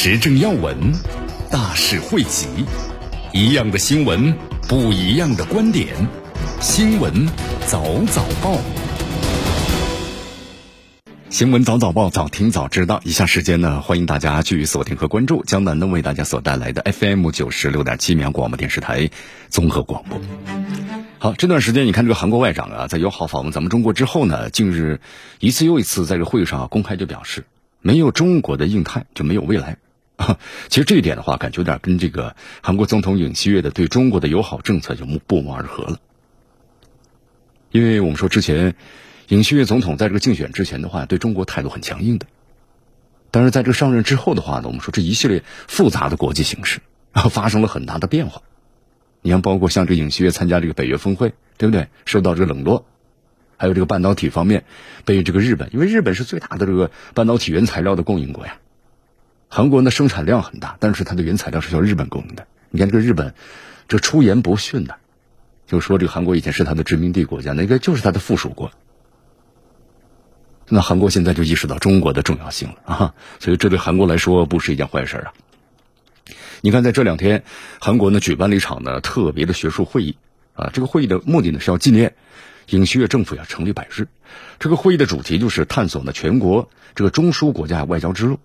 时政要闻，大事汇集，一样的新闻，不一样的观点。新闻早早报，新闻早早报，早听早知道。以下时间呢，欢迎大家继续锁定和关注江南呢为大家所带来的 FM 九十六点七绵阳广播电视台综合广播。好，这段时间你看这个韩国外长啊，在友好访问咱们中国之后呢，近日一次又一次在这会议上公开就表示，没有中国的印太就没有未来。其实这一点的话，感觉有点跟这个韩国总统尹锡悦的对中国的友好政策就不谋而合了。因为我们说之前，尹锡悦总统在这个竞选之前的话，对中国态度很强硬的。但是在这个上任之后的话呢，我们说这一系列复杂的国际形势啊发生了很大的变化。你看，包括像这尹锡悦参加这个北约峰会，对不对？受到这个冷落，还有这个半导体方面被这个日本，因为日本是最大的这个半导体原材料的供应国呀。韩国的生产量很大，但是它的原材料是由日本供应的。你看这个日本，这出言不逊的，就说这个韩国以前是他的殖民地国家，那个就是他的附属国。那韩国现在就意识到中国的重要性了啊，所以这对韩国来说不是一件坏事啊。你看在这两天，韩国呢举办了一场呢特别的学术会议啊，这个会议的目的呢是要纪念尹锡悦政府要成立百日。这个会议的主题就是探索呢全国这个中枢国家外交之路。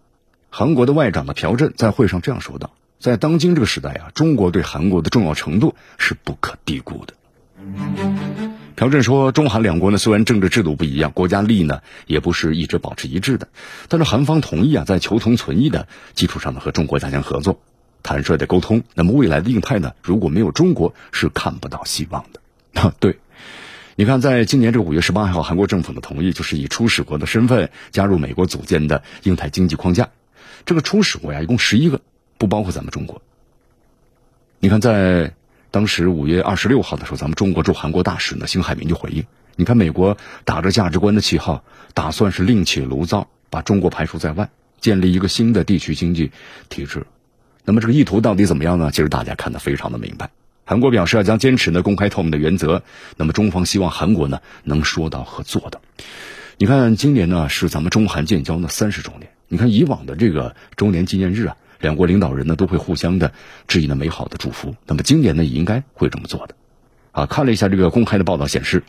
韩国的外长的朴振在会上这样说道：“在当今这个时代啊，中国对韩国的重要程度是不可低估的。”朴振说：“中韩两国呢，虽然政治制度不一样，国家利益呢也不是一直保持一致的，但是韩方同意啊，在求同存异的基础上呢，和中国加强合作、坦率的沟通。那么未来的印太呢，如果没有中国，是看不到希望的。啊，对，你看，在今年这五月十八号，韩国政府的同意，就是以初始国的身份加入美国组建的印太经济框架。”这个初始国呀，一共十一个，不包括咱们中国。你看，在当时五月二十六号的时候，咱们中国驻韩国大使呢，辛海明就回应：你看，美国打着价值观的旗号，打算是另起炉灶，把中国排除在外，建立一个新的地区经济体制。那么这个意图到底怎么样呢？其实大家看得非常的明白。韩国表示要将坚持呢公开透明的原则。那么中方希望韩国呢能说到和做到。你看，今年呢是咱们中韩建交呢三十周年。你看以往的这个周年纪念日啊，两国领导人呢都会互相的致以呢美好的祝福。那么今年呢也应该会这么做的，啊，看了一下这个公开的报道显示，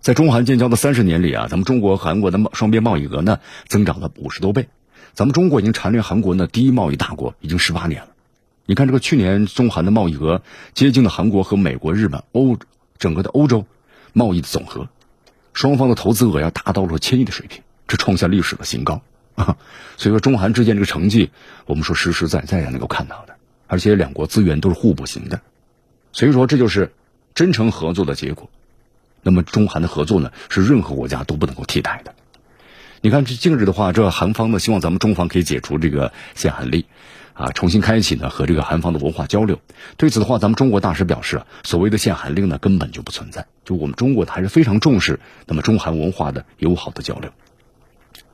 在中韩建交的三十年里啊，咱们中国韩国的贸双边贸易额呢增长了五十多倍，咱们中国已经蝉联韩国呢第一贸易大国已经十八年了。你看这个去年中韩的贸易额接近了韩国和美国、日本、欧整个的欧洲贸易的总和，双方的投资额要达到了千亿的水平，这创下历史的新高。所以说，中韩之间这个成绩，我们说实实在在能够看到的，而且两国资源都是互补型的，所以说这就是真诚合作的结果。那么中韩的合作呢，是任何国家都不能够替代的。你看这近日的话，这韩方呢希望咱们中方可以解除这个限韩令，啊，重新开启呢和这个韩方的文化交流。对此的话，咱们中国大使表示，所谓的限韩令呢根本就不存在，就我们中国还是非常重视那么中韩文化的友好的交流。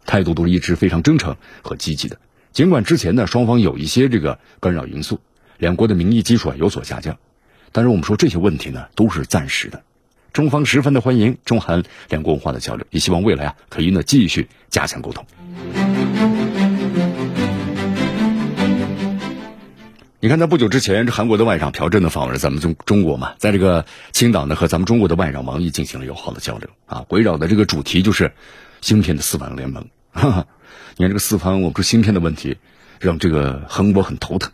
态度都是一直非常真诚和积极的。尽管之前呢双方有一些这个干扰因素，两国的民意基础啊有所下降，但是我们说这些问题呢都是暂时的。中方十分的欢迎中韩两国文化的交流，也希望未来啊可以呢继续加强沟通。你看，在不久之前，这韩国的外长朴振的访问咱们中中国嘛，在这个青岛呢和咱们中国的外长王毅进行了友好的交流啊，围绕的这个主题就是。芯片的四方联盟，哈哈，你看这个四方，我们说芯片的问题，让这个韩国很头疼，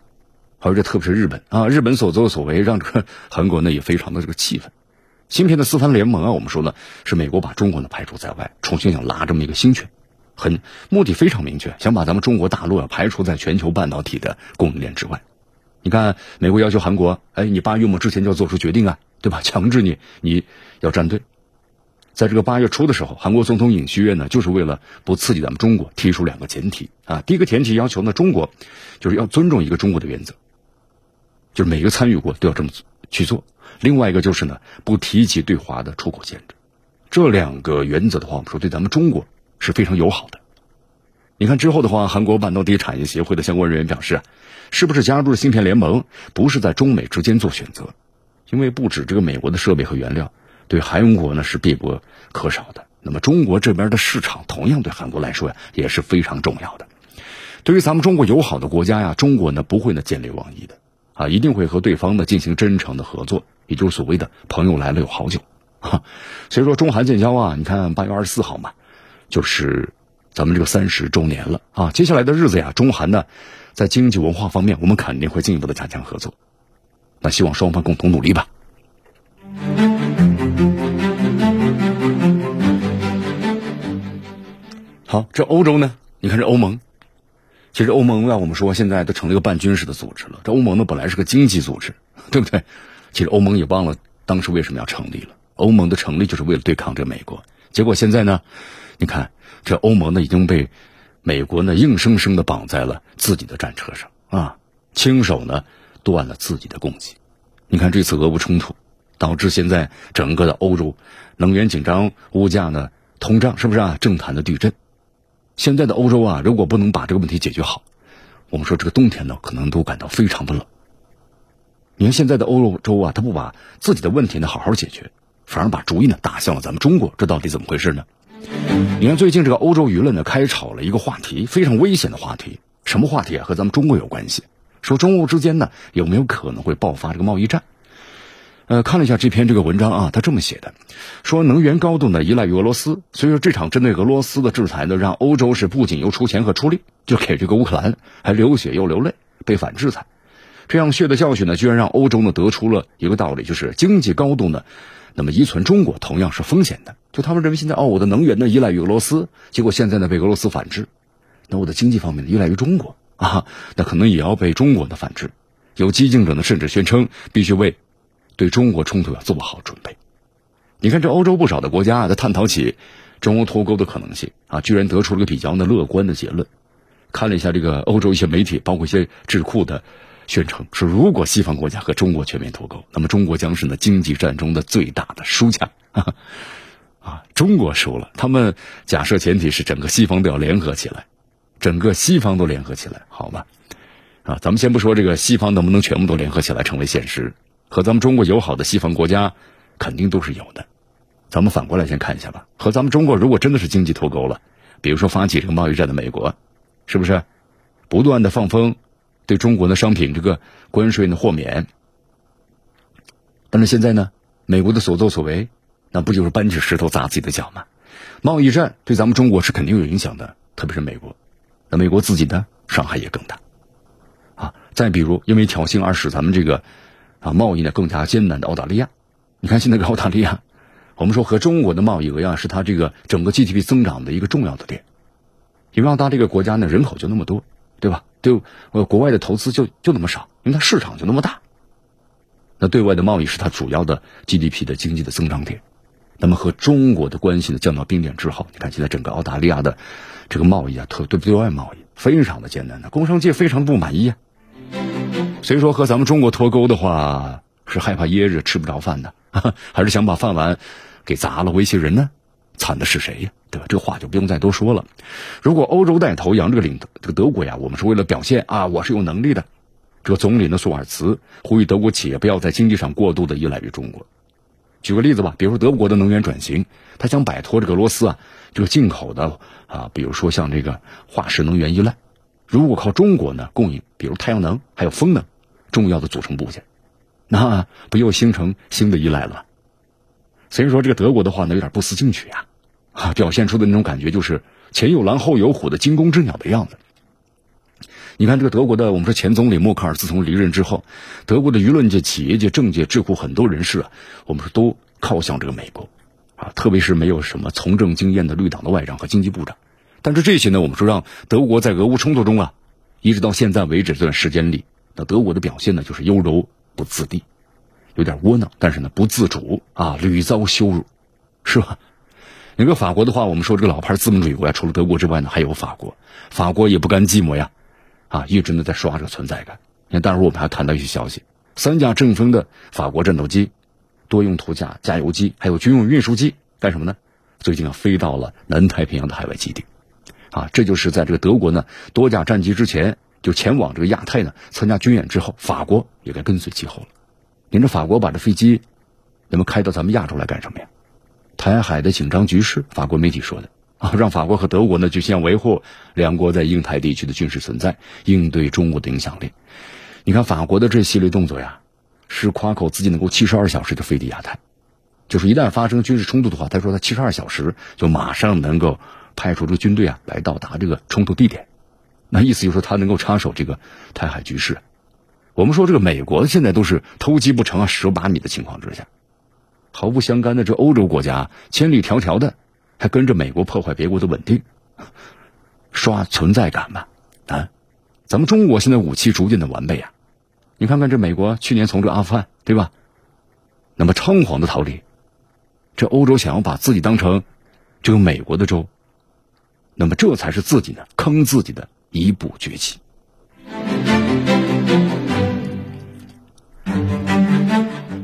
而且特别是日本啊，日本所作所为让这个韩国呢也非常的这个气愤。芯片的四方联盟啊，我们说呢是美国把中国呢排除在外，重新想拉这么一个新权，很目的非常明确，想把咱们中国大陆啊排除在全球半导体的供应链之外。你看，美国要求韩国，哎，你八月末之前就要做出决定啊，对吧？强制你你要站队。在这个八月初的时候，韩国总统尹锡悦呢，就是为了不刺激咱们中国，提出两个前提啊。第一个前提要求呢，中国就是要尊重一个中国的原则，就是每个参与国都要这么去做。另外一个就是呢，不提及对华的出口限制。这两个原则的话，我们说对咱们中国是非常友好的。你看之后的话，韩国半导体产业协会的相关人员表示，是不是加入了芯片联盟，不是在中美之间做选择，因为不止这个美国的设备和原料。对韩国呢是必不可少的，那么中国这边的市场同样对韩国来说呀也是非常重要的。对于咱们中国友好的国家呀，中国呢不会呢见利忘义的啊，一定会和对方呢进行真诚的合作，也就是所谓的朋友来了有好酒。所以说中韩建交啊，你看八月二十四号嘛，就是咱们这个三十周年了啊。接下来的日子呀，中韩呢在经济文化方面，我们肯定会进一步的加强合作。那希望双方共同努力吧。好，这欧洲呢？你看这欧盟，其实欧盟啊，我们说现在都成了一个半军事的组织了。这欧盟呢，本来是个经济组织，对不对？其实欧盟也忘了当时为什么要成立了。欧盟的成立就是为了对抗这美国。结果现在呢，你看这欧盟呢已经被美国呢硬生生的绑在了自己的战车上啊，亲手呢断了自己的供给。你看这次俄乌冲突，导致现在整个的欧洲能源紧张，物价呢通胀，是不是啊？政坛的地震。现在的欧洲啊，如果不能把这个问题解决好，我们说这个冬天呢，可能都感到非常的冷。你看现在的欧洲啊，他不把自己的问题呢好好解决，反而把主意呢打向了咱们中国，这到底怎么回事呢？你看最近这个欧洲舆论呢，开始炒了一个话题，非常危险的话题，什么话题啊？和咱们中国有关系，说中欧之间呢有没有可能会爆发这个贸易战？呃，看了一下这篇这个文章啊，他这么写的，说能源高度呢依赖于俄罗斯，所以说这场针对俄罗斯的制裁呢，让欧洲是不仅又出钱和出力，就给这个乌克兰还流血又流泪，被反制裁，这样血的教训呢，居然让欧洲呢得出了一个道理，就是经济高度呢，那么依存中国同样是风险的。就他们认为现在哦，我的能源呢依赖于俄罗斯，结果现在呢被俄罗斯反制，那我的经济方面呢依赖于中国啊，那可能也要被中国的反制。有激进者呢甚至宣称必须为。对中国冲突要做好准备。你看，这欧洲不少的国家啊，在探讨起中欧脱钩的可能性啊，居然得出了个比较的乐观的结论。看了一下这个欧洲一些媒体，包括一些智库的宣称，说如果西方国家和中国全面脱钩，那么中国将是呢经济战中的最大的输家。啊，中国输了，他们假设前提是整个西方都要联合起来，整个西方都联合起来，好吧？啊，咱们先不说这个西方能不能全部都联合起来成为现实。和咱们中国友好的西方国家，肯定都是有的。咱们反过来先看一下吧。和咱们中国如果真的是经济脱钩了，比如说发起这个贸易战的美国，是不是不断的放风，对中国的商品这个关税呢豁免？但是现在呢，美国的所作所为，那不就是搬起石头砸自己的脚吗？贸易战对咱们中国是肯定有影响的，特别是美国，那美国自己的伤害也更大。啊，再比如因为挑衅而使咱们这个。啊，贸易呢更加艰难的澳大利亚，你看现在个澳大利亚，我们说和中国的贸易额呀，是它这个整个 GDP 增长的一个重要的点。因为澳大这个国家呢，人口就那么多，对吧？对呃国外的投资就就那么少，因为它市场就那么大。那对外的贸易是它主要的 GDP 的经济的增长点。那么和中国的关系呢降到冰点之后，你看现在整个澳大利亚的这个贸易啊，特对对外贸易非常的艰难的，工商界非常不满意啊。所以说和咱们中国脱钩的话，是害怕噎着吃不着饭的，还是想把饭碗给砸了威胁人呢？惨的是谁呀？对吧？这话就不用再多说了。如果欧洲带头扬这个领这个德国呀，我们是为了表现啊，我是有能力的。这个总理呢，索尔茨呼吁德国企业不要在经济上过度的依赖于中国。举个例子吧，比如说德国的能源转型，他想摆脱这个俄罗斯啊这个进口的啊，比如说像这个化石能源依赖。如果靠中国呢供应，比如太阳能还有风能。重要的组成部件，那不又形成新的依赖了吗？所以说，这个德国的话呢，有点不思进取呀，啊，表现出的那种感觉就是前有狼后有虎的惊弓之鸟的样子。你看，这个德国的我们说前总理默克尔自从离任之后，德国的舆论界、企业界、政界、智库很多人士啊，我们说都靠向这个美国，啊，特别是没有什么从政经验的绿党的外长和经济部长。但是这些呢，我们说让德国在俄乌冲突中啊，一直到现在为止这段时间里。那德国的表现呢，就是优柔不自立，有点窝囊，但是呢不自主啊，屡遭羞辱，是吧？你说法国的话，我们说这个老牌资本主义国家，除了德国之外呢，还有法国。法国也不甘寂寞呀，啊，一直呢在刷这个存在感。你看，待会我们还谈到一些消息，三架阵风的法国战斗机、多用途架加油机，还有军用运输机，干什么呢？最近啊，飞到了南太平洋的海外基地。啊，这就是在这个德国呢多架战机之前就前往这个亚太呢参加军演之后，法国也该跟随其后了。您这法国把这飞机，那么开到咱们亚洲来干什么呀？台海的紧张局势，法国媒体说的啊，让法国和德国呢就先维护两国在印太地区的军事存在，应对中国的影响力。你看法国的这系列动作呀，是夸口自己能够七十二小时就飞抵亚太，就是一旦发生军事冲突的话，他说他七十二小时就马上能够派出这个军队啊来到达这个冲突地点，那意思就是他能够插手这个台海局势。我们说这个美国现在都是偷鸡不成啊蚀把米的情况之下。毫不相干的这欧洲国家，千里迢迢的，还跟着美国破坏别国的稳定，刷存在感嘛？啊，咱们中国现在武器逐渐的完备啊，你看看这美国去年从这阿富汗对吧？那么猖狂的逃离，这欧洲想要把自己当成这个美国的州，那么这才是自己呢坑自己的一步崛起。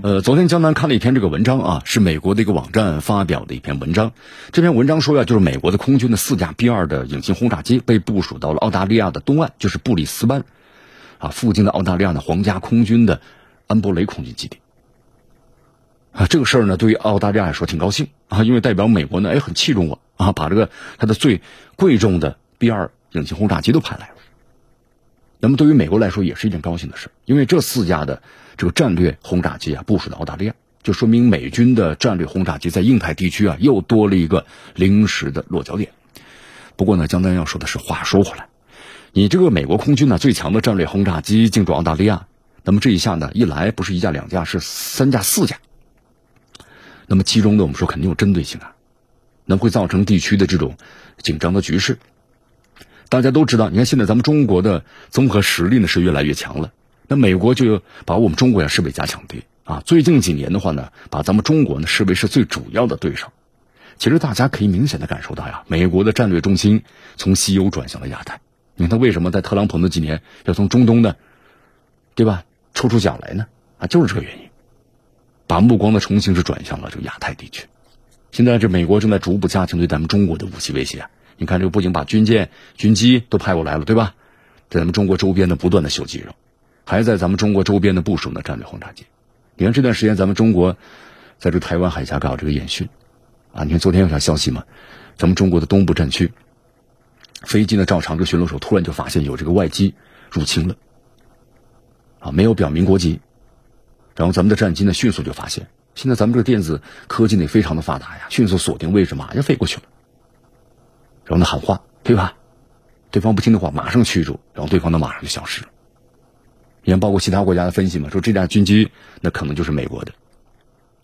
呃，昨天江南看了一篇这个文章啊，是美国的一个网站发表的一篇文章。这篇文章说呀，就是美国的空军的四架 B 二的隐形轰炸机被部署到了澳大利亚的东岸，就是布里斯班啊附近的澳大利亚的皇家空军的安博雷空军基地。啊，这个事儿呢，对于澳大利亚来说挺高兴啊，因为代表美国呢，哎，很器重我啊，把这个它的最贵重的 B 二隐形轰炸机都派来了。那么对于美国来说也是一件高兴的事，因为这四架的这个战略轰炸机啊部署到澳大利亚，就说明美军的战略轰炸机在印太地区啊又多了一个临时的落脚点。不过呢，江丹要说的是，话说回来，你这个美国空军呢最强的战略轰炸机进驻澳大利亚，那么这一下呢一来不是一架两架，是三架四架。那么其中呢我们说肯定有针对性啊，那会造成地区的这种紧张的局势。大家都知道，你看现在咱们中国的综合实力呢是越来越强了。那美国就把我们中国呀视为加强敌啊。最近几年的话呢，把咱们中国呢视为是最主要的对手。其实大家可以明显的感受到呀，美国的战略中心从西欧转向了亚太。你看他为什么在特朗普那几年要从中东呢，对吧，抽出脚来呢？啊，就是这个原因，把目光呢重新是转向了这个亚太地区。现在这美国正在逐步加强对咱们中国的武器威胁啊。你看，这个不仅把军舰、军机都派过来了，对吧？在咱们中国周边的不断的秀肌肉，还在咱们中国周边的部署呢战略轰炸机。你看这段时间，咱们中国在这台湾海峡搞这个演训，啊，你看昨天有条消息嘛，咱们中国的东部战区飞机呢照常，这巡逻手突然就发现有这个外机入侵了，啊，没有表明国籍，然后咱们的战机呢迅速就发现，现在咱们这个电子科技呢非常的发达呀，迅速锁定位置，马上飞过去了。然后呢喊话，对吧？对方不听的话，马上驱逐，然后对方呢马上就消失了。你看，包括其他国家的分析嘛，说这架军机那可能就是美国的。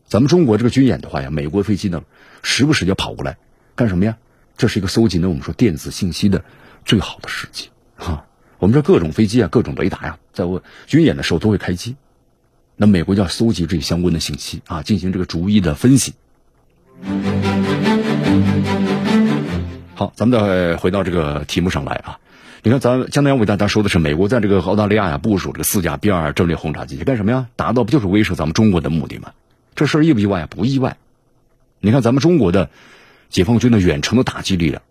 咱们中国这个军演的话呀，美国飞机呢时不时就跑过来干什么呀？这是一个搜集呢我们说电子信息的最好的时机啊。我们说各种飞机啊，各种雷达呀，在我军演的时候都会开机。那美国就要搜集这些相关的信息啊，进行这个逐一的分析。好，咱们再回到这个题目上来啊。你看，咱江南要为大家说的是，美国在这个澳大利亚呀部署这个四架 B 二战略轰炸机干什么呀？达到不就是威慑咱们中国的目的吗？这事儿意不意外？不意外。你看，咱们中国的解放军的远程的打击力量，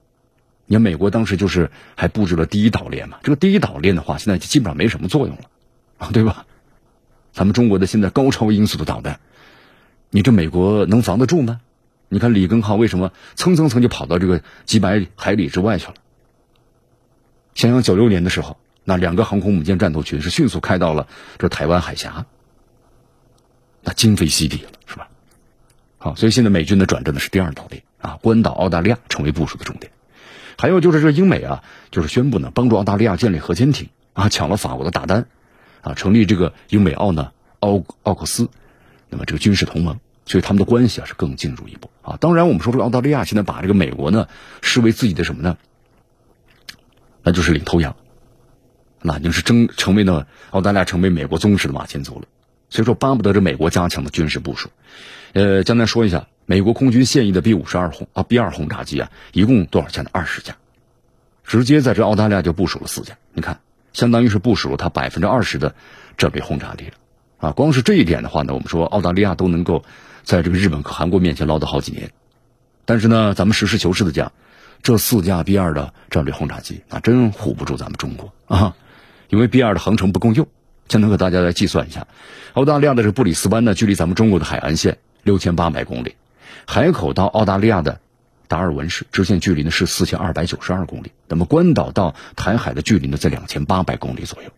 你看美国当时就是还布置了第一岛链嘛。这个第一岛链的话，现在就基本上没什么作用了啊，对吧？咱们中国的现在高超音速的导弹，你这美国能防得住吗？你看里根号为什么蹭蹭蹭就跑到这个几百海里之外去了？想想九六年的时候，那两个航空母舰战斗群是迅速开到了这台湾海峡，那今非昔比了，是吧？好，所以现在美军的转战的是第二岛链啊，关岛、澳大利亚成为部署的重点。还有就是这英美啊，就是宣布呢帮助澳大利亚建立核潜艇啊，抢了法国的大单啊，成立这个英美澳呢奥奥克斯，那么这个军事同盟。所以他们的关系啊是更进入一步啊。当然，我们说这个澳大利亚现在把这个美国呢视为自己的什么呢？那就是领头羊，那已经是争成为呢澳大利亚成为美国忠实的马前卒了。所以说，巴不得这美国加强的军事部署。呃，将来说一下，美国空军现役的 B 五十二轰啊 B 二轰炸机啊，一共多少架呢？二十架，直接在这澳大利亚就部署了四架。你看，相当于是部署了它百分之二十的战略轰炸力了啊！光是这一点的话呢，我们说澳大利亚都能够在这个日本和韩国面前唠叨好几年。但是呢，咱们实事求是的讲，这四架 B 二的战略轰炸机那真唬不住咱们中国啊！因为 B 二的航程不够用，现在和大家来计算一下，澳大利亚的这布里斯班呢，距离咱们中国的海岸线六千八百公里。海口到澳大利亚的达尔文市直线距离呢是四千二百九十二公里，那么关岛到台海的距离呢在两千八百公里左右。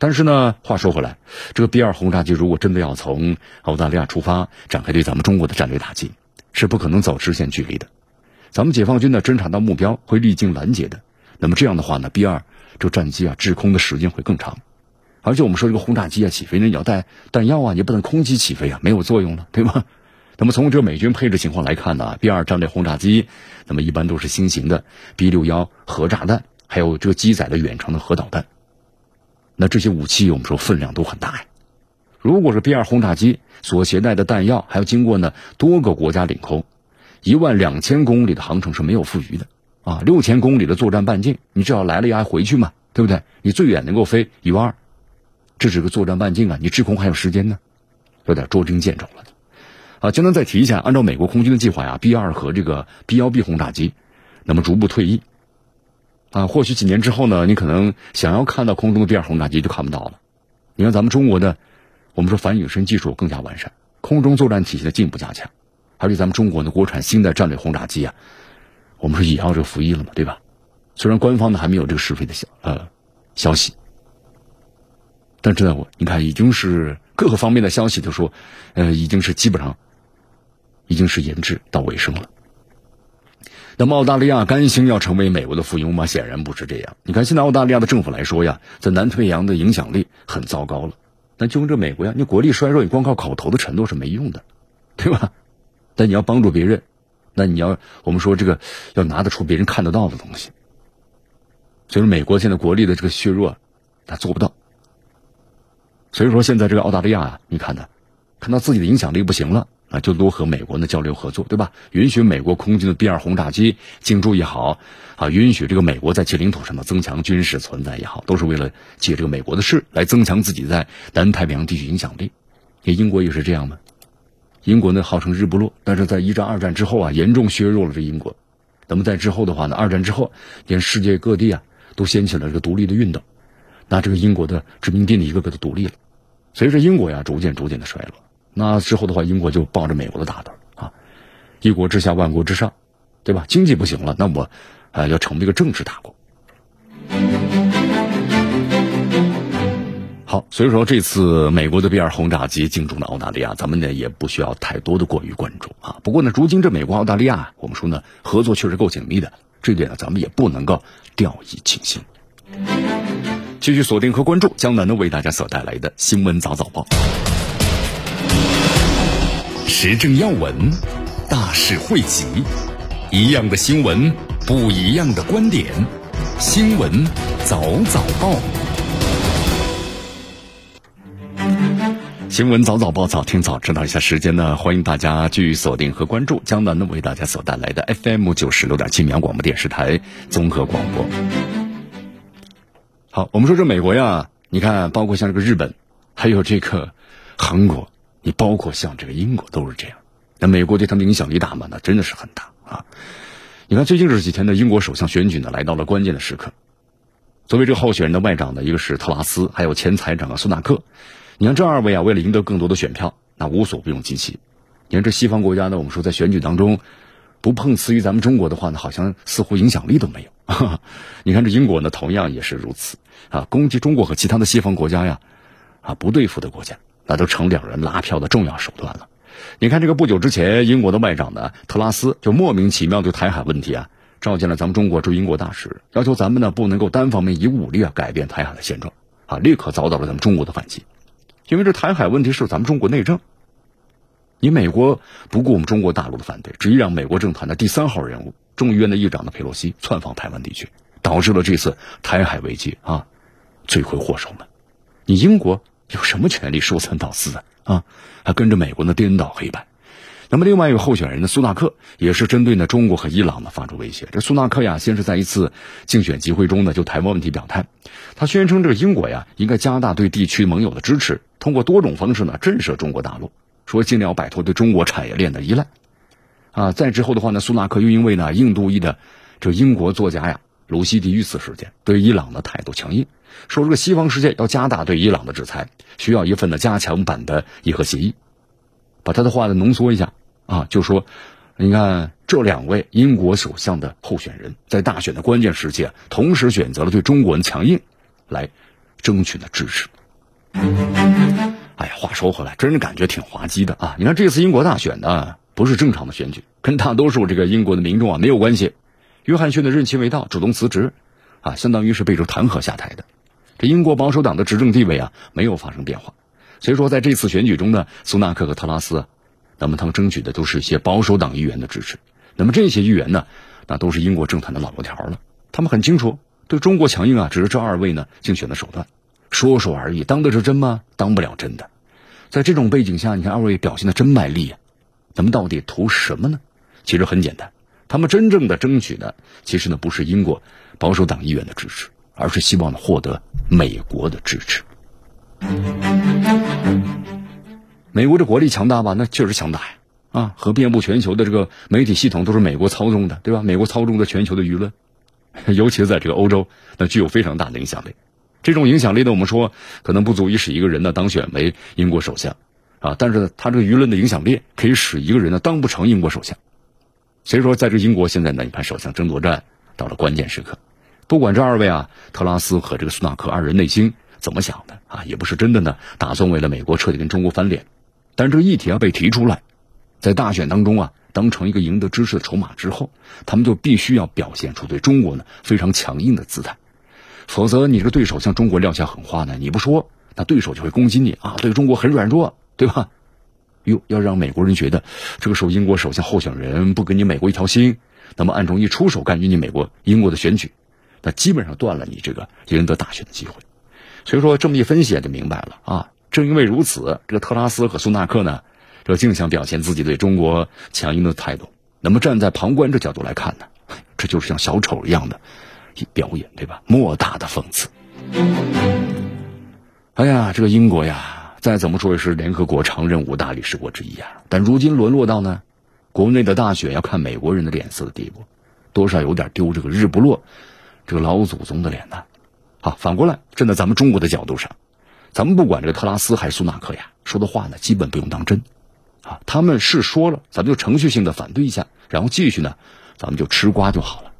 但是呢，话说回来，这个 B 二轰炸机如果真的要从澳大利亚出发展开对咱们中国的战略打击，是不可能走直线距离的。咱们解放军呢侦察到目标会历经拦截的。那么这样的话呢，B 二这战机啊滞空的时间会更长。而且我们说这个轰炸机啊起飞呢你要带弹药啊，你不能空机起飞啊，没有作用了，对吗？那么从这美军配置情况来看呢，B 二战略轰炸机，那么一般都是新型的 B 六幺核炸弹，还有这个机载的远程的核导弹。那这些武器我们说分量都很大呀。如果是 B 二轰炸机所携带的弹药，还要经过呢多个国家领空，一万两千公里的航程是没有富余的啊，六千公里的作战半径，你只要来了也还回去嘛，对不对？你最远能够飞一万二，这是个作战半径啊，你滞空还有时间呢，有点捉襟见肘了。啊，简单再提一下，按照美国空军的计划呀，B 二和这个 B 幺 B 轰炸机，那么逐步退役。啊，或许几年之后呢，你可能想要看到空中的第二轰炸机就看不到了。你看咱们中国的，我们说反隐身技术更加完善，空中作战体系的进一步加强，而且咱们中国的国产新的战略轰炸机啊，我们说也要这个服役了嘛，对吧？虽然官方呢还没有这个试飞的消呃消息，但是呢，我你看已经是各个方面的消息都说，呃，已经是基本上。已经是研制到尾声了。那么澳大利亚甘心要成为美国的附庸吗？显然不是这样。你看，现在澳大利亚的政府来说呀，在南太平洋的影响力很糟糕了。那就跟这美国呀，你国力衰弱，你光靠口头的承诺是没用的，对吧？但你要帮助别人，那你要我们说这个要拿得出别人看得到的东西。所以说，美国现在国力的这个削弱，他做不到。所以说，现在这个澳大利亚啊，你看他，看到自己的影响力不行了。啊，就多和美国呢交流合作，对吧？允许美国空军的 B 二轰炸机进驻也好，啊，允许这个美国在其领土上的增强军事存在也好，都是为了借这个美国的势来增强自己在南太平洋地区影响力。你英国也是这样吗？英国呢号称日不落，但是在一战、二战之后啊，严重削弱了这英国。那么在之后的话呢，二战之后，连世界各地啊都掀起了这个独立的运动，那这个英国的殖民地呢一个个都独立了，随着英国呀逐渐逐渐的衰落。那之后的话，英国就抱着美国的大腿啊，一国之下，万国之上，对吧？经济不行了，那我，呃，要成为一个政治大国。好，所以说这次美国的 B 二轰炸机进驻了澳大利亚，咱们呢也不需要太多的过于关注啊。不过呢，如今这美国澳大利亚，我们说呢合作确实够紧密的，这点呢咱们也不能够掉以轻心。继续锁定和关注江南呢为大家所带来的新闻早早报。时政要闻，大事汇集，一样的新闻，不一样的观点。新闻早早报，新闻早早报，早听早知道一下时间呢？欢迎大家继续锁定和关注江南呢为大家所带来的 FM 九十六点七绵阳广播电视台综合广播。好，我们说这美国呀，你看，包括像这个日本，还有这个韩国。你包括像这个英国都是这样，那美国对他们影响力大吗？那真的是很大啊！你看最近这几天的英国首相选举呢，来到了关键的时刻。作为这个候选人的外长呢，一个是特拉斯，还有前财长啊苏纳克。你看这二位啊，为了赢得更多的选票，那无所不用其极。你看这西方国家呢，我们说在选举当中不碰瓷于咱们中国的话呢，好像似乎影响力都没有。你看这英国呢，同样也是如此啊，攻击中国和其他的西方国家呀，啊不对付的国家。那都成两人拉票的重要手段了。你看，这个不久之前，英国的外长呢特拉斯就莫名其妙对台海问题啊召见了咱们中国驻英国大使，要求咱们呢不能够单方面以武力啊改变台海的现状啊，立刻遭到了咱们中国的反击。因为这台海问题是咱们中国内政，你美国不顾我们中国大陆的反对，执意让美国政坛的第三号人物众议院的议长的佩洛西窜访台湾地区，导致了这次台海危机啊罪魁祸首们。你英国。有什么权利说三道四啊？啊，还跟着美国呢颠倒黑白？那么另外一个候选人呢，苏纳克也是针对呢中国和伊朗呢发出威胁。这苏纳克呀，先是在一次竞选集会中呢就台湾问题表态，他宣称这个英国呀应该加大对地区盟友的支持，通过多种方式呢震慑中国大陆，说尽量摆脱对中国产业链的依赖。啊，再之后的话呢，苏纳克又因为呢印度裔的这英国作家呀鲁西迪遇刺事件，对伊朗的态度强硬，说这个西方世界要加大对伊朗的制裁，需要一份呢加强版的伊核协议。把他的话呢浓缩一下。啊，就说，你看这两位英国首相的候选人，在大选的关键时期啊，同时选择了对中国人强硬，来争取的支持。哎呀，话说回来，真是感觉挺滑稽的啊！你看这次英国大选呢，不是正常的选举，跟大多数这个英国的民众啊没有关系。约翰逊的任期未到，主动辞职，啊，相当于是被这弹劾下台的。这英国保守党的执政地位啊没有发生变化，所以说在这次选举中呢，苏纳克和特拉斯。那么他们争取的都是一些保守党议员的支持，那么这些议员呢，那都是英国政坛的老油条了。他们很清楚，对中国强硬啊，只是这二位呢竞选的手段，说说而已，当的是真吗？当不了真的。在这种背景下，你看二位表现的真卖力啊。他们到底图什么呢？其实很简单，他们真正的争取的，其实呢不是英国保守党议员的支持，而是希望呢获得美国的支持。美国这国力强大吧？那确实强大呀！啊，和遍布全球的这个媒体系统都是美国操纵的，对吧？美国操纵着全球的舆论，尤其是在这个欧洲，那具有非常大的影响力。这种影响力呢，我们说可能不足以使一个人呢当选为英国首相，啊，但是呢，他这个舆论的影响力可以使一个人呢当不成英国首相。所以说，在这英国现在呢，你看首相争夺战到了关键时刻，不管这二位啊，特拉斯和这个苏纳克二人内心怎么想的啊，也不是真的呢打算为了美国彻底跟中国翻脸。但是这个议题要被提出来，在大选当中啊，当成一个赢得支持的筹码之后，他们就必须要表现出对中国呢非常强硬的姿态，否则你这个对手向中国撂下狠话呢，你不说，那对手就会攻击你啊，对中国很软弱，对吧？哟，要让美国人觉得这个时候英国首相候选人不跟你美国一条心，那么暗中一出手干预你美国英国的选举，那基本上断了你这个赢得大选的机会。所以说这么一分析也就明白了啊。正因为如此，这个特拉斯和苏纳克呢，这竟想表现自己对中国强硬的态度。那么站在旁观者角度来看呢，这就是像小丑一样的表演，对吧？莫大的讽刺。哎呀，这个英国呀，再怎么说也是联合国常任五大理事国之一啊，但如今沦落到呢，国内的大选要看美国人的脸色的地步，多少有点丢这个日不落这个老祖宗的脸呢。好，反过来站在咱们中国的角度上。咱们不管这个特拉斯还是苏纳克呀，说的话呢，基本不用当真，啊，他们是说了，咱们就程序性的反对一下，然后继续呢，咱们就吃瓜就好了。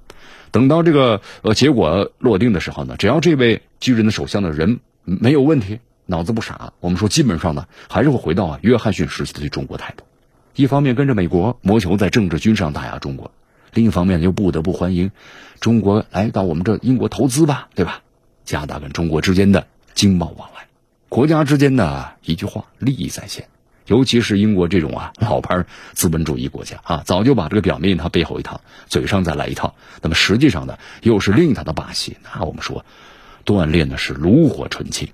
等到这个呃结果落定的时候呢，只要这位巨人的首相的人没有问题，脑子不傻，我们说基本上呢，还是会回到啊约翰逊时期的对中国态度。一方面跟着美国谋求在政治军事上打压中国，另一方面又不得不欢迎中国来到我们这英国投资吧，对吧？加大跟中国之间的经贸往来。国家之间的一句话，利益在先，尤其是英国这种啊老牌资本主义国家啊，早就把这个表面一套背后一套，嘴上再来一套，那么实际上呢又是另一套的把戏。那我们说，锻炼的是炉火纯青。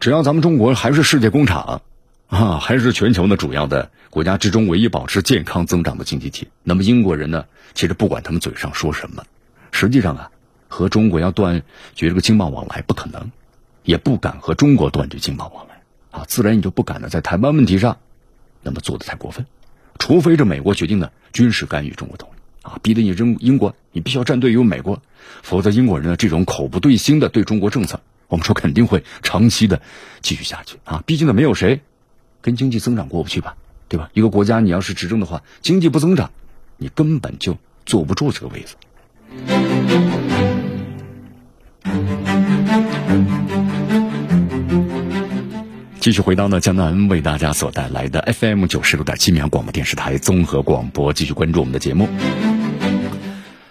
只要咱们中国还是世界工厂啊，还是全球的主要的国家之中唯一保持健康增长的经济体，那么英国人呢，其实不管他们嘴上说什么，实际上啊。和中国要断绝这个经贸往来不可能，也不敢和中国断绝经贸往来啊，自然你就不敢呢在台湾问题上那么做的太过分，除非这美国决定呢军事干预中国统一啊，逼得你扔英国你必须要站队于美国，否则英国人的这种口不对心的对中国政策，我们说肯定会长期的继续下去啊，毕竟呢没有谁跟经济增长过不去吧，对吧？一个国家你要是执政的话，经济不增长，你根本就坐不住这个位子。继续回到呢，江南为大家所带来的 FM 九十六点七绵阳广播电视台综合广播，继续关注我们的节目。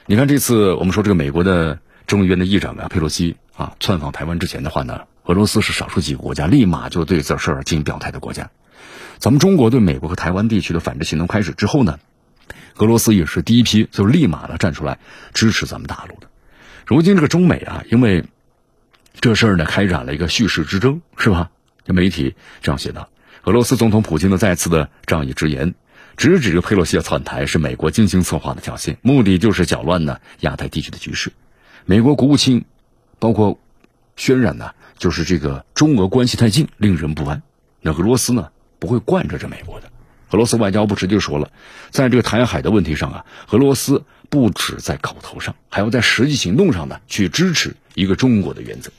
你看，这次我们说这个美国的众议院的议长啊，佩洛西啊，窜访台湾之前的话呢，俄罗斯是少数几个国家立马就对这事儿进行表态的国家。咱们中国对美国和台湾地区的反制行动开始之后呢，俄罗斯也是第一批就立马的站出来支持咱们大陆的。如今这个中美啊，因为这事儿呢，开展了一个叙事之争，是吧？这媒体这样写道：俄罗斯总统普京的再次的仗义直言，直指佩洛西的窜台是美国精心策划的挑衅，目的就是搅乱呢亚太地区的局势。美国国务卿包括渲染呢，就是这个中俄关系太近，令人不安。那俄罗斯呢不会惯着这美国的。俄罗斯外交部直接说了，在这个台海的问题上啊，俄罗斯不止在口头上，还要在实际行动上呢去支持一个中国的原则。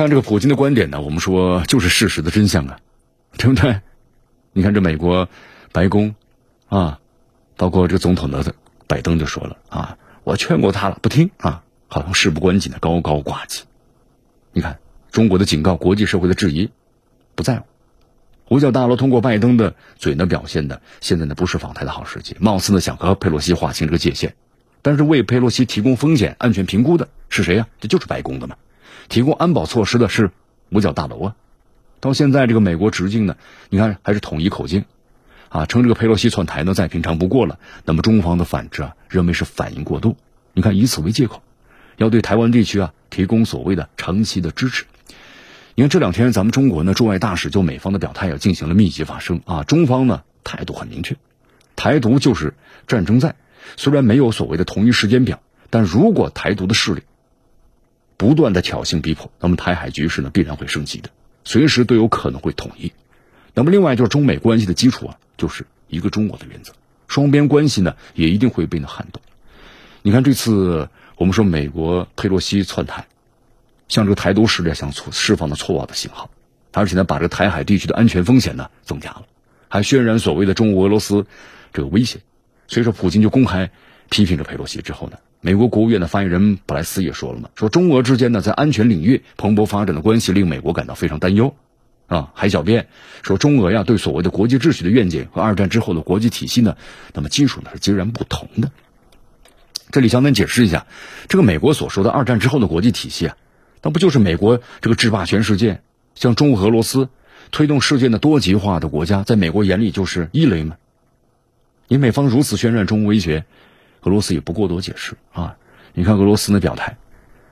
看这个普京的观点呢，我们说就是事实的真相啊，对不对？你看这美国白宫啊，包括这总统的拜登就说了啊，我劝过他了，不听啊，好像事不关己的高高挂起。你看中国的警告，国际社会的质疑，不在乎。五角大楼通过拜登的嘴呢，表现的现在呢不是访台的好时机，貌似呢想和佩洛西划清这个界限，但是为佩洛西提供风险安全评估的是谁呀？这就是白宫的嘛。提供安保措施的是五角大楼啊，到现在这个美国直径呢，你看还是统一口径，啊，称这个佩洛西窜台呢再平常不过了。那么中方的反制啊，认为是反应过度，你看以此为借口，要对台湾地区啊提供所谓的长期的支持。你看这两天咱们中国呢驻外大使就美方的表态要进行了密集发声啊，中方呢态度很明确，台独就是战争在，虽然没有所谓的统一时间表，但如果台独的势力。不断的挑衅逼迫，那么台海局势呢必然会升级的，随时都有可能会统一。那么另外就是中美关系的基础啊，就是一个中国的原则，双边关系呢也一定会被那撼动。你看这次我们说美国佩洛西窜台，向这个台独势力想释放的错误的信号，而且呢把这个台海地区的安全风险呢增加了，还渲染所谓的中俄俄罗斯这个威胁。所以说普京就公开批评了佩洛西之后呢。美国国务院的发言人布莱斯也说了嘛，说中俄之间呢在安全领域蓬勃发展的关系令美国感到非常担忧，啊，还狡辩说中俄呀对所谓的国际秩序的愿景和二战之后的国际体系呢，那么基础呢是截然不同的。这里向咱解释一下，这个美国所说的二战之后的国际体系啊，那不就是美国这个制霸全世界，像中俄罗斯推动世界的多极化的国家，在美国眼里就是异类吗？你美方如此渲染中俄威胁。俄罗斯也不过多解释啊！你看俄罗斯的表态，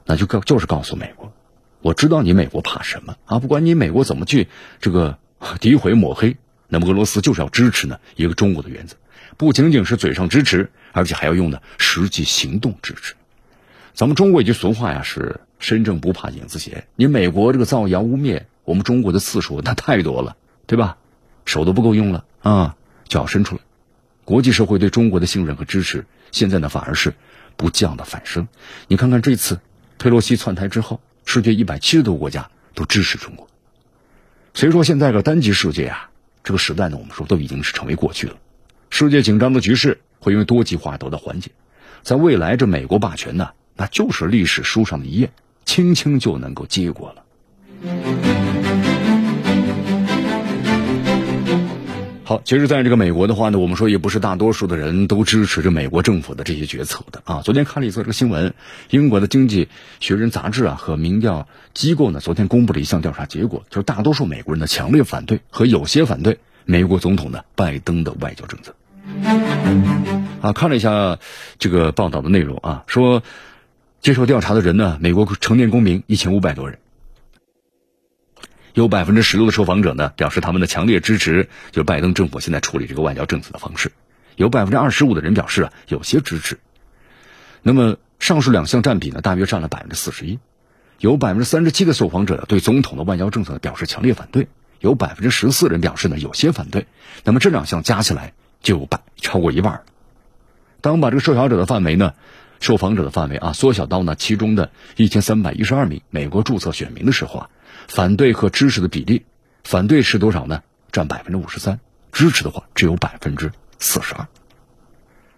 那就告就是告诉美国，我知道你美国怕什么啊！不管你美国怎么去这个 诋毁抹黑，那么俄罗斯就是要支持呢一个中国的原则，不仅仅是嘴上支持，而且还要用的实际行动支持。咱们中国一句俗话呀，是“身正不怕影子斜”。你美国这个造谣污蔑我们中国的次数那太多了，对吧？手都不够用了啊，脚伸出来。国际社会对中国的信任和支持。现在呢，反而是不降的反升。你看看这次佩洛西窜台之后，世界一百七十多个国家都支持中国。所以说，现在个单极世界啊，这个时代呢，我们说都已经是成为过去了。世界紧张的局势会因为多极化得到缓解。在未来，这美国霸权呢，那就是历史书上的一页，轻轻就能够接过了。好，其实，在这个美国的话呢，我们说也不是大多数的人都支持着美国政府的这些决策的啊。昨天看了一则这个新闻，英国的《经济学人》杂志啊和民调机构呢，昨天公布了一项调查结果，就是大多数美国人呢强烈反对和有些反对美国总统呢拜登的外交政策。啊，看了一下这个报道的内容啊，说接受调查的人呢，美国成年公民一千五百多人。有百分之十六的受访者呢表示他们的强烈支持，就是拜登政府现在处理这个外交政策的方式。有百分之二十五的人表示啊有些支持。那么上述两项占比呢大约占了百分之四十一。有百分之三十七的受访者对总统的外交政策表示强烈反对。有百分之十四人表示呢有些反对。那么这两项加起来就有百超过一半。当把这个受访者的范围呢，受访者的范围啊缩小到呢其中的一千三百一十二名美国注册选民的时候啊。反对和支持的比例，反对是多少呢？占百分之五十三，支持的话只有百分之四十二。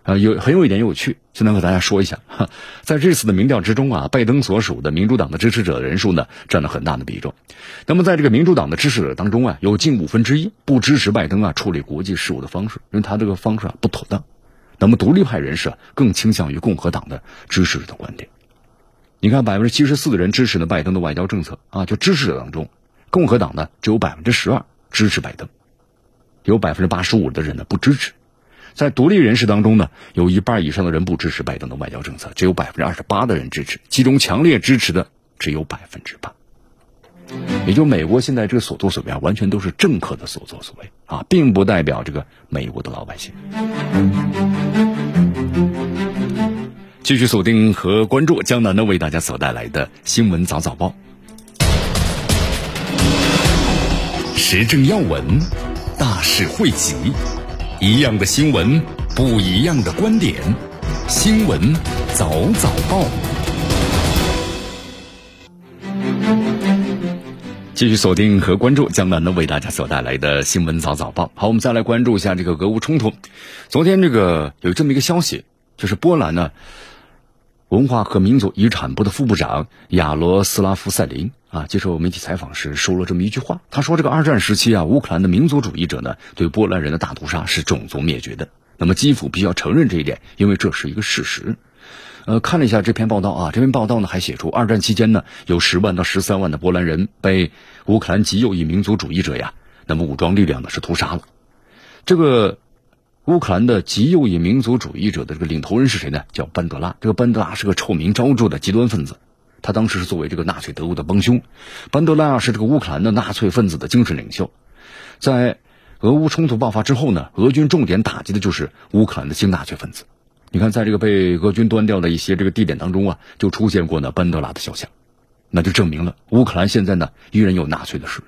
啊，有很有一点有趣，现在和大家说一下，在这次的民调之中啊，拜登所属的民主党的支持者人数呢占了很大的比重。那么在这个民主党的支持者当中啊，有近五分之一不支持拜登啊处理国际事务的方式，因为他这个方式啊不妥当。那么独立派人士啊更倾向于共和党的支持者的观点。你看，百分之七十四的人支持呢拜登的外交政策啊，就支持者当中，共和党呢只有百分之十二支持拜登，有百分之八十五的人呢不支持。在独立人士当中呢，有一半以上的人不支持拜登的外交政策，只有百分之二十八的人支持，其中强烈支持的只有百分之八。也就美国现在这个所作所为啊，完全都是政客的所作所为啊，并不代表这个美国的老百姓。继续锁定和关注江南呢为大家所带来的新闻早早报，时政要闻，大事汇集，一样的新闻，不一样的观点，新闻早早报。继续锁定和关注江南呢为大家所带来的新闻早早报。好，我们再来关注一下这个俄乌冲突。昨天这个有这么一个消息，就是波兰呢文化和民族遗产部的副部长亚罗斯拉夫塞林啊接受媒体采访时说了这么一句话。他说：“这个二战时期啊，乌克兰的民族主义者呢对波兰人的大屠杀是种族灭绝的。那么基辅必须要承认这一点，因为这是一个事实。”呃，看了一下这篇报道啊，这篇报道呢还写出，二战期间呢，有十万到十三万的波兰人被乌克兰极右翼民族主义者呀，那么武装力量呢是屠杀了。这个乌克兰的极右翼民族主义者的这个领头人是谁呢？叫班德拉。这个班德拉是个臭名昭著的极端分子，他当时是作为这个纳粹德国的帮凶。班德拉是这个乌克兰的纳粹分子的精神领袖。在俄乌冲突爆发之后呢，俄军重点打击的就是乌克兰的新纳粹分子。你看，在这个被俄军端掉的一些这个地点当中啊，就出现过呢班德拉的肖像，那就证明了乌克兰现在呢依然有纳粹的势力。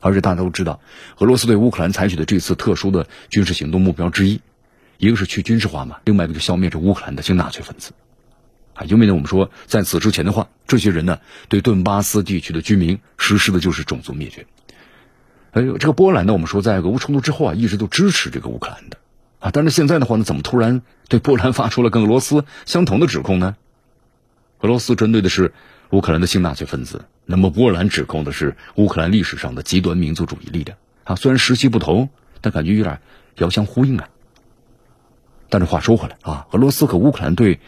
而且大家都知道，俄罗斯对乌克兰采取的这次特殊的军事行动目标之一，一个是去军事化嘛，另外一个就消灭这乌克兰的新纳粹分子。啊，因为呢，我们说在此之前的话，这些人呢对顿巴斯地区的居民实施的就是种族灭绝。哎呦，这个波兰呢，我们说在俄乌冲突之后啊，一直都支持这个乌克兰的。啊，但是现在的话呢，怎么突然对波兰发出了跟俄罗斯相同的指控呢？俄罗斯针对的是乌克兰的新纳粹分子，那么波兰指控的是乌克兰历史上的极端民族主义力量。啊，虽然时期不同，但感觉有点遥相呼应啊。但是话说回来啊，俄罗斯和乌克兰对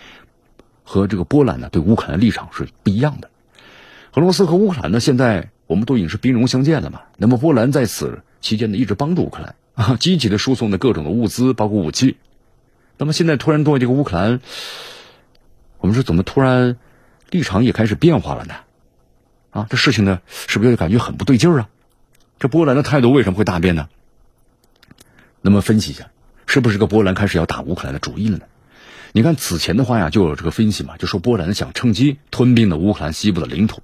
和这个波兰呢对乌克兰立场是不一样的。俄罗斯和乌克兰呢现在我们都已经是兵戎相见了嘛，那么波兰在此期间呢一直帮助乌克兰。啊，积极的输送的各种的物资，包括武器。那么现在突然对这个乌克兰，我们说怎么突然立场也开始变化了呢？啊，这事情呢，是不是就感觉很不对劲儿啊？这波兰的态度为什么会大变呢？那么分析一下，是不是个波兰开始要打乌克兰的主意了呢？你看此前的话呀，就有这个分析嘛，就说波兰想趁机吞并了乌克兰西部的领土。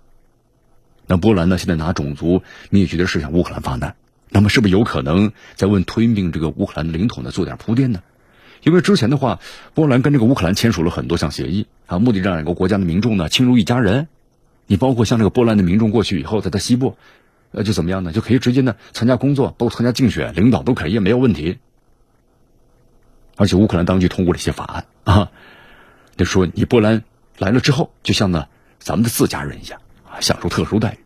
那波兰呢，现在拿种族灭绝的事向乌克兰发难。那么是不是有可能在问吞并这个乌克兰的领土呢做点铺垫呢？因为之前的话，波兰跟这个乌克兰签署了很多项协议啊，目的让两个国家的民众呢亲如一家人。你包括像这个波兰的民众过去以后，在他西部，呃，就怎么样呢？就可以直接呢参加工作，包括参加竞选，领导都可以，没有问题。而且乌克兰当局通过了一些法案啊，就说你波兰来了之后，就像呢咱们的自家人一样啊，享受特殊待遇。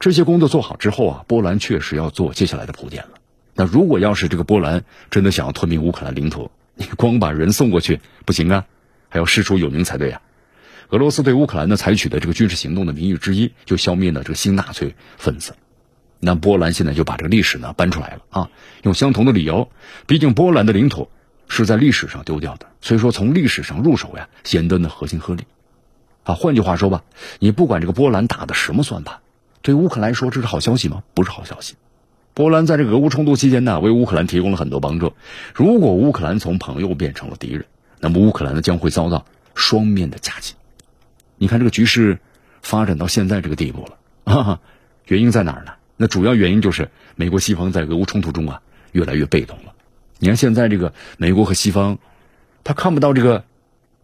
这些工作做好之后啊，波兰确实要做接下来的铺垫了。那如果要是这个波兰真的想要吞并乌克兰领土，你光把人送过去不行啊，还要师出有名才对啊。俄罗斯对乌克兰呢采取的这个军事行动的名义之一，就消灭了这个新纳粹分子。那波兰现在就把这个历史呢搬出来了啊，用相同的理由，毕竟波兰的领土是在历史上丢掉的，所以说从历史上入手呀，显得呢合情合理。啊，换句话说吧，你不管这个波兰打的什么算盘。对乌克兰来说，这是好消息吗？不是好消息。波兰在这个俄乌冲突期间呢，为乌克兰提供了很多帮助。如果乌克兰从朋友变成了敌人，那么乌克兰呢将会遭到双面的夹击。你看这个局势发展到现在这个地步了啊，原因在哪儿呢？那主要原因就是美国西方在俄乌冲突中啊越来越被动了。你看现在这个美国和西方，他看不到这个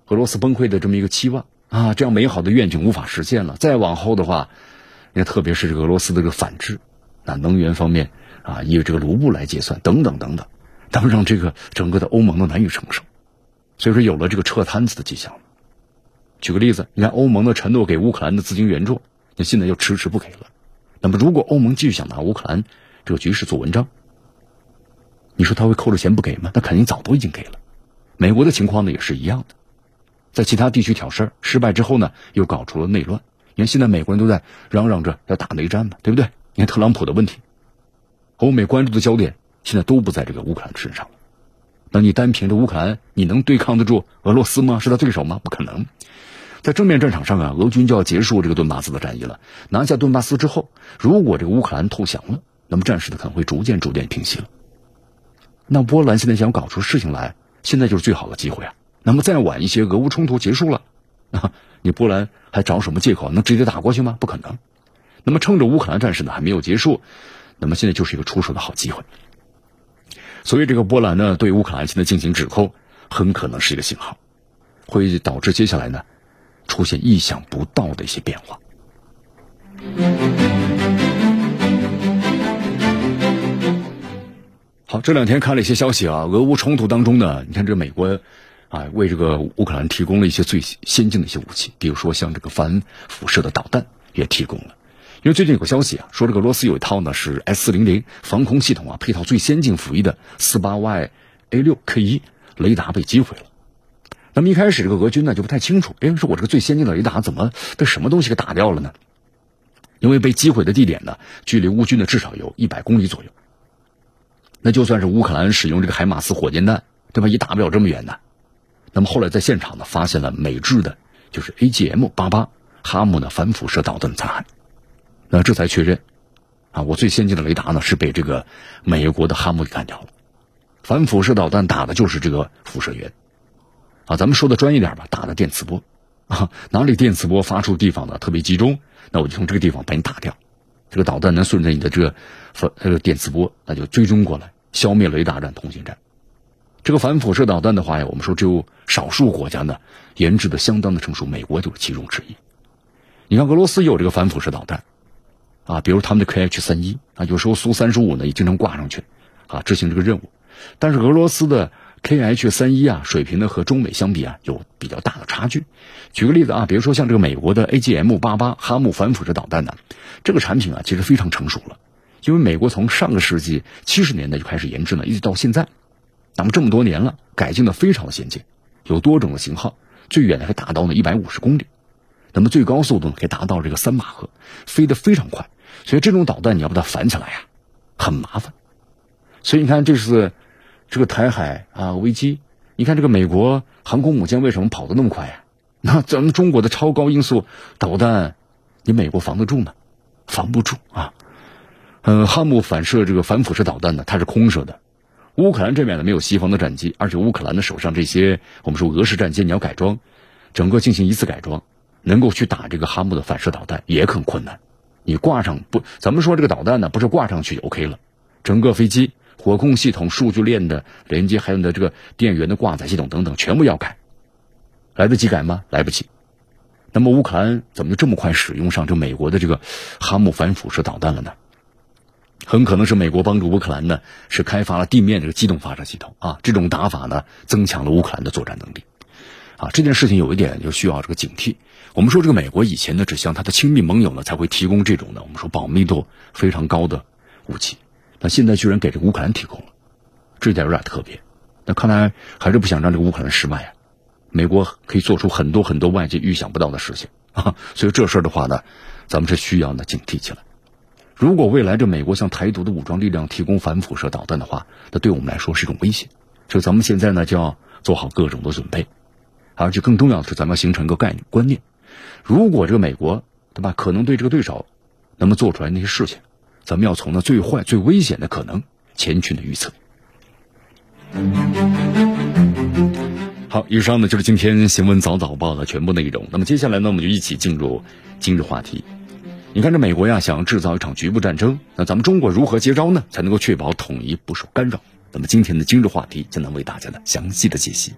俄罗斯崩溃的这么一个期望啊，这样美好的愿景无法实现了。再往后的话。你看，特别是这个俄罗斯的这个反制，那能源方面啊，以这个卢布来结算，等等等等，他们让这个整个的欧盟都难以承受，所以说有了这个撤摊子的迹象。举个例子，你看欧盟的承诺给乌克兰的资金援助，那现在又迟迟不给了。那么如果欧盟继续想拿乌克兰这个局势做文章，你说他会扣着钱不给吗？那肯定早都已经给了。美国的情况呢也是一样的，在其他地区挑事儿失败之后呢，又搞出了内乱。你看，现在美国人都在嚷嚷着要打内战嘛，对不对？你看特朗普的问题，欧美关注的焦点现在都不在这个乌克兰身上。那你单凭着乌克兰，你能对抗得住俄罗斯吗？是他对手吗？不可能。在正面战场上啊，俄军就要结束这个顿巴斯的战役了。拿下顿巴斯之后，如果这个乌克兰投降了，那么战事呢可能会逐渐逐渐平息了。那波兰现在想搞出事情来，现在就是最好的机会啊。那么再晚一些，俄乌冲突结束了，啊，你波兰还找什么借口能直接打过去吗？不可能。那么趁着乌克兰战事呢还没有结束，那么现在就是一个出手的好机会。所以这个波兰呢对乌克兰现在进行指控，很可能是一个信号，会导致接下来呢出现意想不到的一些变化。好，这两天看了一些消息啊，俄乌冲突当中呢，你看这美国，啊，为这个乌克兰提供了一些最先进的一些武器，比如说像这个反辐射的导弹也提供了。因为最近有个消息啊，说这个俄罗斯有一套呢是 S 四零零防空系统啊，配套最先进服役的四八 Y A 六 K 一雷达被击毁了。那么一开始这个俄军呢就不太清楚，哎，说我这个最先进的雷达怎么被什么东西给打掉了呢？因为被击毁的地点呢，距离乌军的至少有一百公里左右。那就算是乌克兰使用这个海马斯火箭弹，对吧？也打不了这么远呢。那么后来在现场呢，发现了美制的，就是 AGM 八八哈姆的反辐射导弹残骸。那这才确认，啊，我最先进的雷达呢是被这个美国的哈姆给干掉了。反辐射导弹打的就是这个辐射源，啊，咱们说的专业点吧，打的电磁波，啊，哪里电磁波发出地方呢特别集中，那我就从这个地方把你打掉。这个导弹能顺着你的这个反这个电磁波，那就追踪过来。消灭雷达站、通信站，这个反辐射导弹的话呀，我们说只有少数国家呢研制的相当的成熟，美国就是其中之一。你看俄罗斯有这个反辐射导弹，啊，比如他们的 KH 三一啊，有时候苏三十五呢也经常挂上去，啊，执行这个任务。但是俄罗斯的 KH 三一啊，水平呢和中美相比啊有比较大的差距。举个例子啊，比如说像这个美国的 AGM 八八哈姆反辐射导弹呢，这个产品啊其实非常成熟了。因为美国从上个世纪七十年代就开始研制了，一直到现在，那么这么多年了，改进的非常的先进，有多种的型号，最远的可以达到呢一百五十公里，那么最高速度可以达到这个三马赫，飞得非常快，所以这种导弹你要把它反起来呀，很麻烦。所以你看这次这个台海啊危机，你看这个美国航空母舰为什么跑得那么快呀？那咱们中国的超高音速导弹，你美国防得住吗？防不住啊。嗯，哈姆反射这个反辐射导弹呢，它是空射的。乌克兰这边呢没有西方的战机，而且乌克兰的手上这些我们说俄式战机你要改装，整个进行一次改装，能够去打这个哈姆的反射导弹也很困难。你挂上不，咱们说这个导弹呢不是挂上去就 OK 了，整个飞机火控系统、数据链的连接，还有你的这个电源的挂载系统等等，全部要改。来得及改吗？来不及。那么乌克兰怎么就这么快使用上这美国的这个哈姆反辐射导弹了呢？很可能是美国帮助乌克兰呢，是开发了地面这个机动发射系统啊，这种打法呢，增强了乌克兰的作战能力，啊，这件事情有一点就需要这个警惕。我们说这个美国以前呢，只向他的亲密盟友呢才会提供这种呢，我们说保密度非常高的武器，那现在居然给这个乌克兰提供了，这点有点特别。那看来还是不想让这个乌克兰失败啊，美国可以做出很多很多外界预想不到的事情啊，所以这事儿的话呢，咱们是需要呢警惕起来。如果未来这美国向台独的武装力量提供反辐射导弹的话，那对我们来说是一种威胁。所以咱们现在呢就要做好各种的准备，而且更重要的是，咱们要形成一个概念观念：如果这个美国对吧，可能对这个对手那么做出来那些事情，咱们要从那最坏、最危险的可能前去的预测。好，以上呢就是今天新闻早早报的全部内容。那么接下来呢，我们就一起进入今日话题。你看，这美国呀，想要制造一场局部战争，那咱们中国如何接招呢？才能够确保统一不受干扰？那么今天的今日话题将能为大家呢详细的解析。